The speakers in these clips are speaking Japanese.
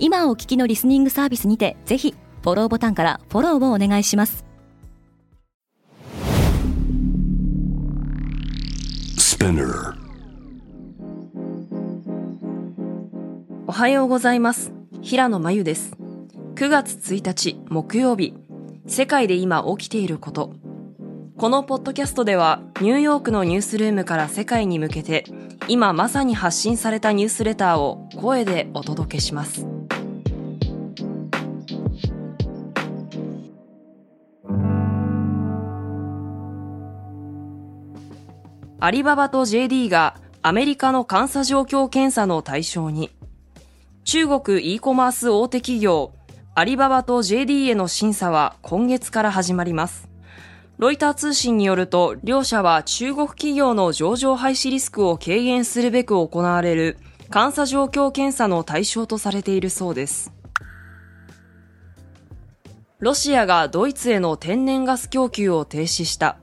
今お聞きのリスニングサービスにてぜひフォローボタンからフォローをお願いします。おはようございます。平野真由です。9月1日木曜日。世界で今起きていること。このポッドキャストではニューヨークのニュースルームから世界に向けて今まさに発信されたニュースレターを声でお届けしますアリババと JD がアメリカの監査状況検査の対象に中国 e コマース大手企業アリババと JD への審査は今月から始まりますロイター通信によると、両社は中国企業の上場廃止リスクを軽減するべく行われる監査状況検査の対象とされているそうです。ロシアがドイツへの天然ガス供給を停止した。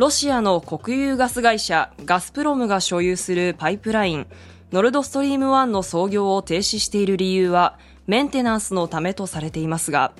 ロシアの国有ガス会社ガスプロムが所有するパイプラインノルドストリーム1の操業を停止している理由はメンテナンスのためとされていますが、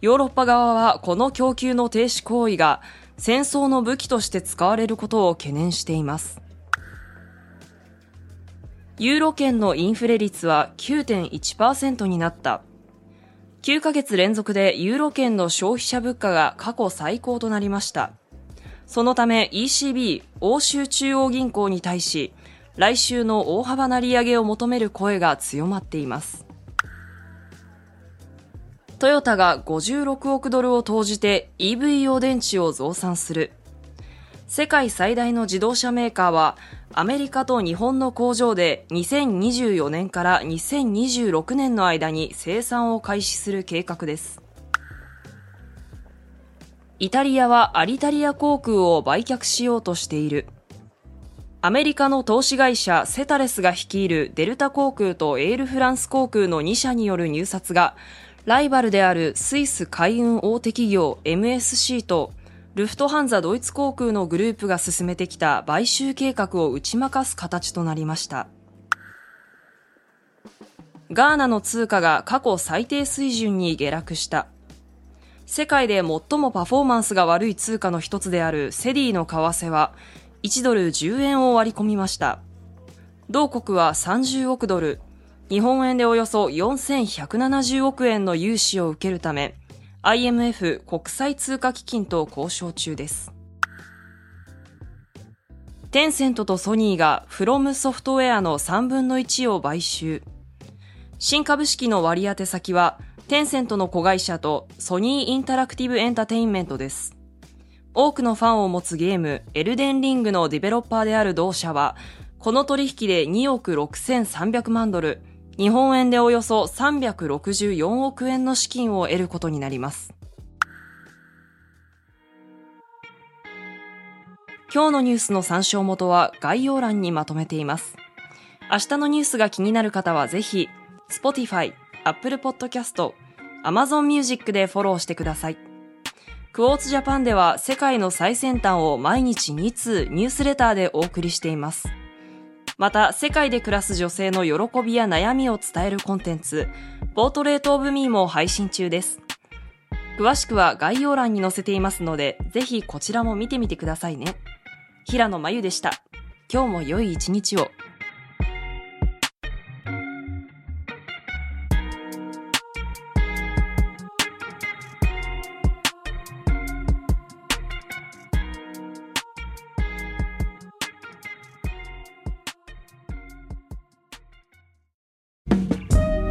ヨーロッパ側はこの供給の停止行為が戦争の武器として使われることを懸念しています。ユーロ圏のインフレ率は9.1%になった。9ヶ月連続でユーロ圏の消費者物価が過去最高となりました。そのため ECB 欧州中央銀行に対し来週の大幅な利上げを求める声が強まっています。トヨタが56億ドルを投じて EV 用電池を増産する。世界最大の自動車メーカーはアメリカと日本の工場で2024年から2026年の間に生産を開始する計画です。イタリアはアリタリア航空を売却しようとしている。アメリカの投資会社セタレスが率いるデルタ航空とエールフランス航空の2社による入札がライバルであるスイス海運大手企業 MSC とルフトハンザドイツ航空のグループが進めてきた買収計画を打ち負かす形となりました。ガーナの通貨が過去最低水準に下落した。世界で最もパフォーマンスが悪い通貨の一つであるセディの為替は1ドル10円を割り込みました。同国は30億ドル、日本円でおよそ4170億円の融資を受けるため、IMF 国際通貨基金と交渉中です。テンセントとソニーがフロムソフトウェアの3分の1を買収。新株式の割当先は、テンセントの子会社とソニーインタラクティブエンタテインメントです。多くのファンを持つゲーム、エルデンリングのディベロッパーである同社は、この取引で2億6300万ドル、日本円でおよそ364億円の資金を得ることになります。今日のニュースの参照元は概要欄にまとめています。明日のニュースが気になる方はぜひ、Spotify、Apple Podcast、Amazon Music でフォローしてください。クォーツジャパンでは世界の最先端を毎日2通ニュースレターでお送りしています。また、世界で暮らす女性の喜びや悩みを伝えるコンテンツ、ポートレートオブミーも配信中です。詳しくは概要欄に載せていますので、ぜひこちらも見てみてくださいね。平野真由でした。今日も良い一日を。